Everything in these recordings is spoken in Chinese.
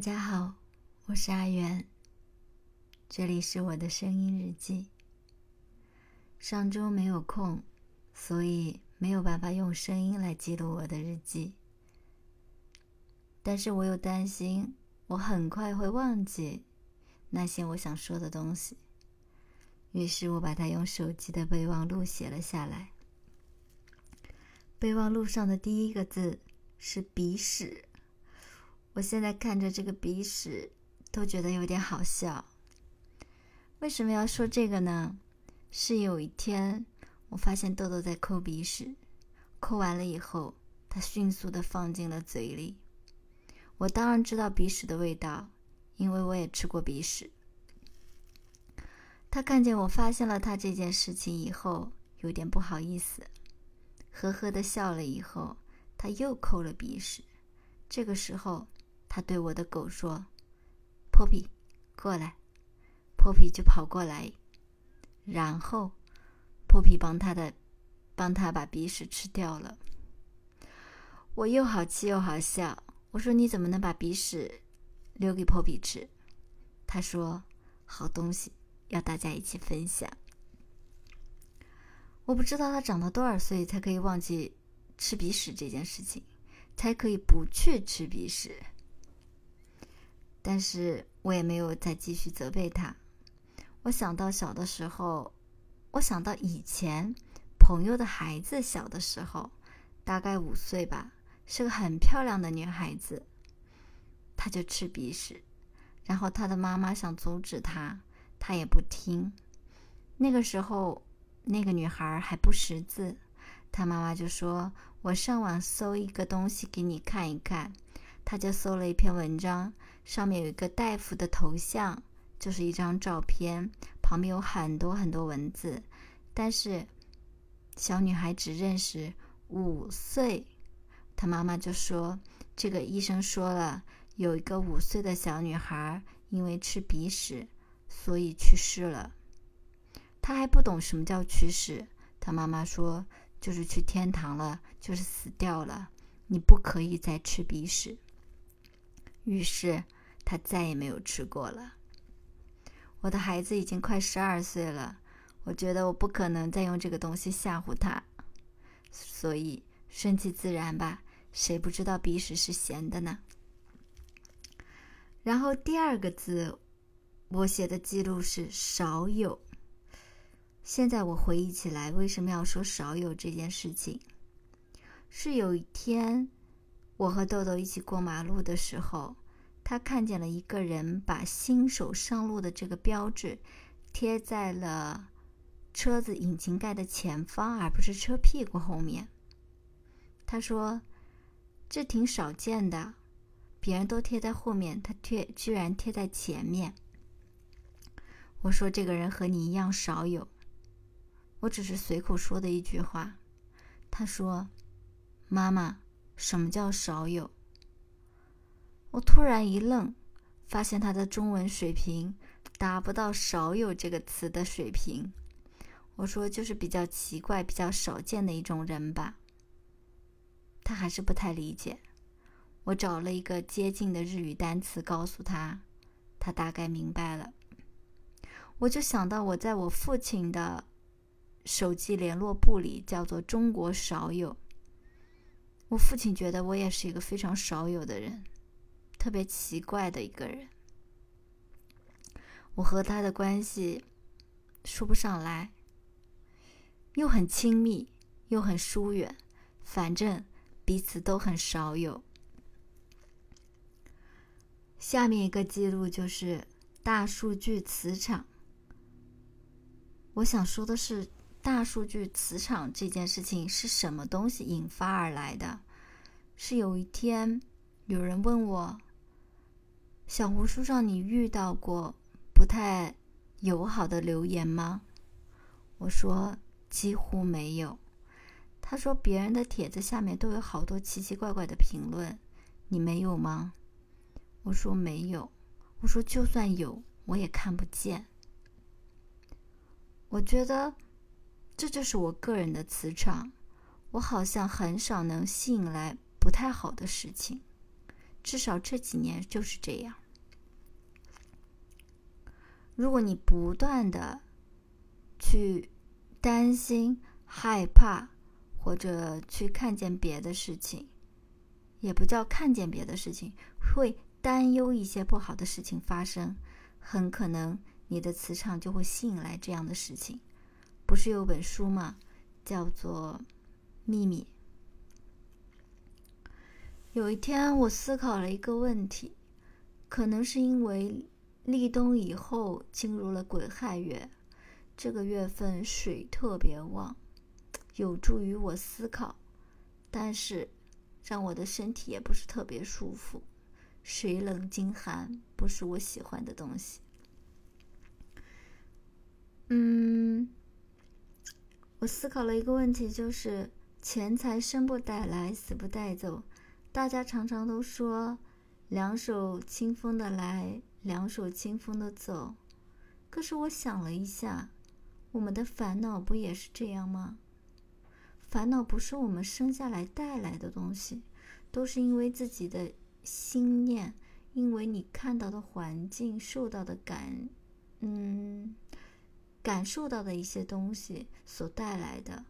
大家好，我是阿元，这里是我的声音日记。上周没有空，所以没有办法用声音来记录我的日记。但是我又担心我很快会忘记那些我想说的东西，于是我把它用手机的备忘录写了下来。备忘录上的第一个字是“鼻屎”。我现在看着这个鼻屎，都觉得有点好笑。为什么要说这个呢？是有一天，我发现豆豆在抠鼻屎，抠完了以后，他迅速的放进了嘴里。我当然知道鼻屎的味道，因为我也吃过鼻屎。他看见我发现了他这件事情以后，有点不好意思，呵呵的笑了。以后，他又抠了鼻屎。这个时候。他对我的狗说：“Poppy，过来。”Poppy 就跑过来，然后 Poppy 帮他的，帮他把鼻屎吃掉了。我又好气又好笑。我说：“你怎么能把鼻屎留给 Poppy 吃？”他说：“好东西要大家一起分享。”我不知道他长到多少岁才可以忘记吃鼻屎这件事情，才可以不去吃鼻屎。但是我也没有再继续责备他。我想到小的时候，我想到以前朋友的孩子小的时候，大概五岁吧，是个很漂亮的女孩子。她就吃鼻屎，然后她的妈妈想阻止她，她也不听。那个时候，那个女孩还不识字，她妈妈就说：“我上网搜一个东西给你看一看。”他就搜了一篇文章。上面有一个大夫的头像，就是一张照片，旁边有很多很多文字，但是小女孩只认识五岁。她妈妈就说：“这个医生说了，有一个五岁的小女孩因为吃鼻屎，所以去世了。”她还不懂什么叫去世，她妈妈说：“就是去天堂了，就是死掉了。你不可以再吃鼻屎。”于是。他再也没有吃过了。我的孩子已经快十二岁了，我觉得我不可能再用这个东西吓唬他，所以顺其自然吧。谁不知道鼻屎是咸的呢？然后第二个字，我写的记录是少有。现在我回忆起来，为什么要说少有这件事情？是有一天，我和豆豆一起过马路的时候。他看见了一个人把“新手上路”的这个标志贴在了车子引擎盖的前方，而不是车屁股后面。他说：“这挺少见的，别人都贴在后面，他贴居然贴在前面。”我说：“这个人和你一样少有。”我只是随口说的一句话。他说：“妈妈，什么叫少有？”我突然一愣，发现他的中文水平达不到“少有”这个词的水平。我说：“就是比较奇怪、比较少见的一种人吧。”他还是不太理解。我找了一个接近的日语单词告诉他，他大概明白了。我就想到我在我父亲的手机联络簿里叫做“中国少有”。我父亲觉得我也是一个非常少有的人。特别奇怪的一个人，我和他的关系说不上来，又很亲密，又很疏远，反正彼此都很少有。下面一个记录就是大数据磁场。我想说的是，大数据磁场这件事情是什么东西引发而来的？是有一天有人问我。小红书上，你遇到过不太友好的留言吗？我说几乎没有。他说别人的帖子下面都有好多奇奇怪怪的评论，你没有吗？我说没有。我说就算有，我也看不见。我觉得这就是我个人的磁场，我好像很少能吸引来不太好的事情。至少这几年就是这样。如果你不断的去担心、害怕，或者去看见别的事情，也不叫看见别的事情，会担忧一些不好的事情发生，很可能你的磁场就会吸引来这样的事情。不是有本书吗？叫做《秘密》。有一天，我思考了一个问题，可能是因为立冬以后进入了癸亥月，这个月份水特别旺，有助于我思考，但是让我的身体也不是特别舒服，水冷金寒不是我喜欢的东西。嗯，我思考了一个问题，就是钱财生不带来，死不带走。大家常常都说“两手清风的来，两手清风的走”，可是我想了一下，我们的烦恼不也是这样吗？烦恼不是我们生下来带来的东西，都是因为自己的心念，因为你看到的环境、受到的感，嗯，感受到的一些东西所带来的。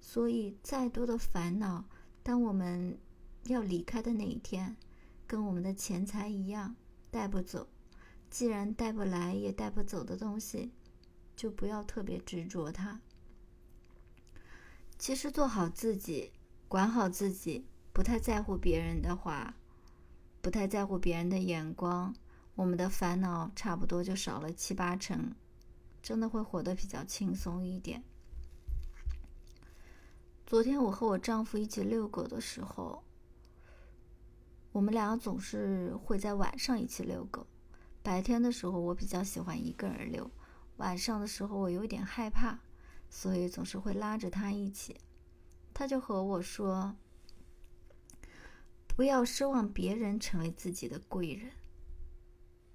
所以，再多的烦恼，当我们要离开的那一天，跟我们的钱财一样，带不走。既然带不来也带不走的东西，就不要特别执着它。其实做好自己，管好自己，不太在乎别人的话，不太在乎别人的眼光，我们的烦恼差不多就少了七八成，真的会活得比较轻松一点。昨天我和我丈夫一起遛狗的时候。我们俩总是会在晚上一起遛狗。白天的时候，我比较喜欢一个人遛；晚上的时候，我有点害怕，所以总是会拉着他一起。他就和我说：“不要奢望别人成为自己的贵人。”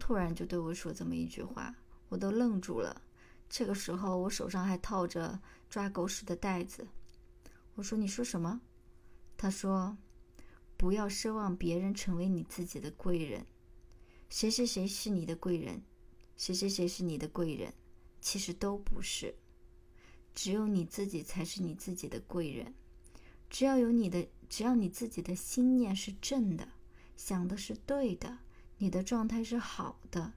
突然就对我说这么一句话，我都愣住了。这个时候，我手上还套着抓狗屎的袋子。我说：“你说什么？”他说。不要奢望别人成为你自己的贵人，谁谁谁是你的贵人，谁谁谁是你的贵人，其实都不是，只有你自己才是你自己的贵人。只要有你的，只要你自己的心念是正的，想的是对的，你的状态是好的，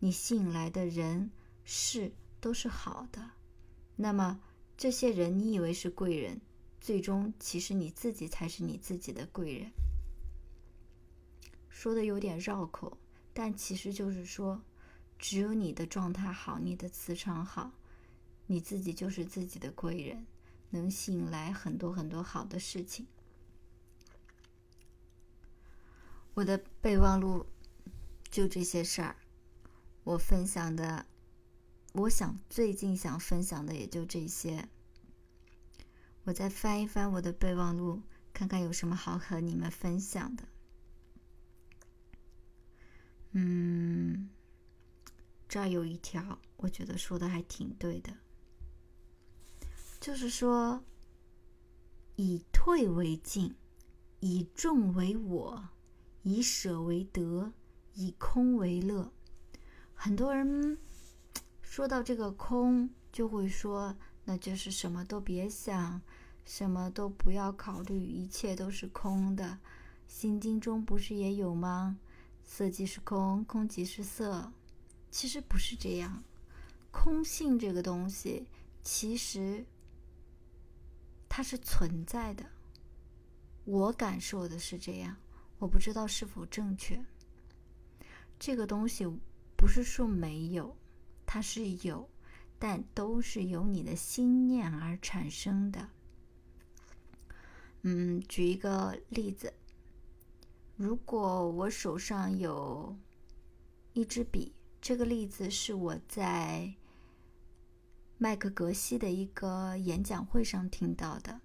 你吸引来的人事都是好的，那么这些人你以为是贵人。最终，其实你自己才是你自己的贵人。说的有点绕口，但其实就是说，只有你的状态好，你的磁场好，你自己就是自己的贵人，能吸引来很多很多好的事情。我的备忘录就这些事儿，我分享的，我想最近想分享的也就这些。我再翻一翻我的备忘录，看看有什么好和你们分享的。嗯，这儿有一条，我觉得说的还挺对的，就是说，以退为进，以众为我，以舍为得，以空为乐。很多人说到这个空，就会说。那就是什么都别想，什么都不要考虑，一切都是空的。心经中不是也有吗？色即是空，空即是色。其实不是这样，空性这个东西，其实它是存在的。我感受的是这样，我不知道是否正确。这个东西不是说没有，它是有。但都是由你的心念而产生的。嗯，举一个例子，如果我手上有一支笔，这个例子是我在麦克格西的一个演讲会上听到的。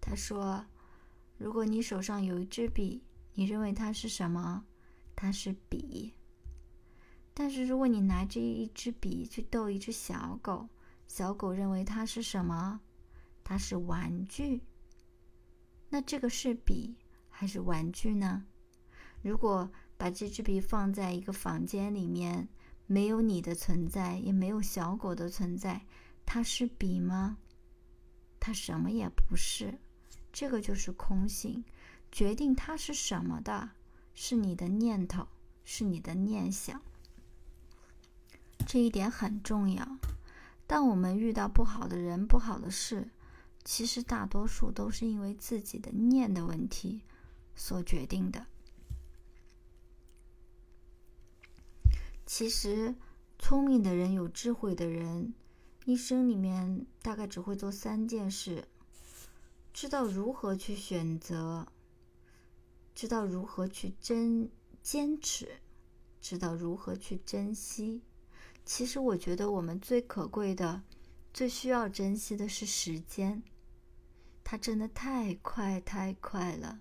他说：“如果你手上有一支笔，你认为它是什么？它是笔。”但是，如果你拿着一支笔去逗一只小狗，小狗认为它是什么？它是玩具。那这个是笔还是玩具呢？如果把这支笔放在一个房间里面，没有你的存在，也没有小狗的存在，它是笔吗？它什么也不是。这个就是空性，决定它是什么的，是你的念头，是你的念想。这一点很重要。当我们遇到不好的人、不好的事，其实大多数都是因为自己的念的问题所决定的。其实，聪明的人、有智慧的人，一生里面大概只会做三件事：知道如何去选择，知道如何去珍坚持，知道如何去珍惜。其实，我觉得我们最可贵的、最需要珍惜的是时间。它真的太快太快了，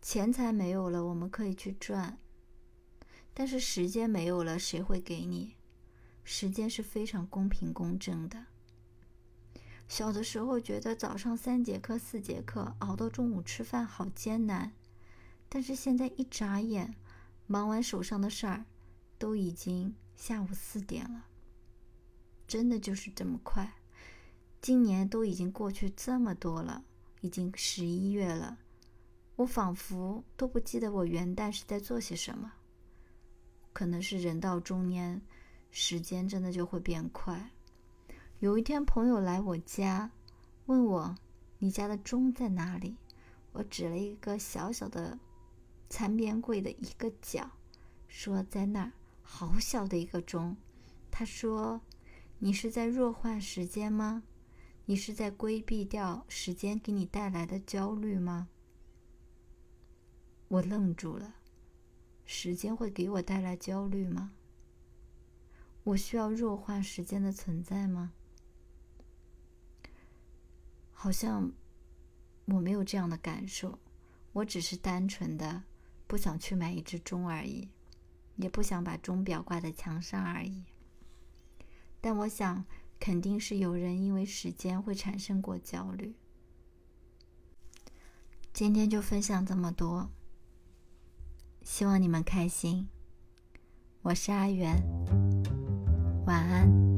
钱财没有了，我们可以去赚，但是时间没有了，谁会给你？时间是非常公平公正的。小的时候觉得早上三节课、四节课熬到中午吃饭好艰难，但是现在一眨眼，忙完手上的事儿，都已经下午四点了，真的就是这么快。今年都已经过去这么多了，已经十一月了，我仿佛都不记得我元旦是在做些什么。可能是人到中年，时间真的就会变快。有一天，朋友来我家，问我：“你家的钟在哪里？”我指了一个小小的餐边柜的一个角，说：“在那儿，好小的一个钟。”他说：“你是在弱化时间吗？”你是在规避掉时间给你带来的焦虑吗？我愣住了。时间会给我带来焦虑吗？我需要弱化时间的存在吗？好像我没有这样的感受。我只是单纯的不想去买一只钟而已，也不想把钟表挂在墙上而已。但我想。肯定是有人因为时间会产生过焦虑。今天就分享这么多，希望你们开心。我是阿元，晚安。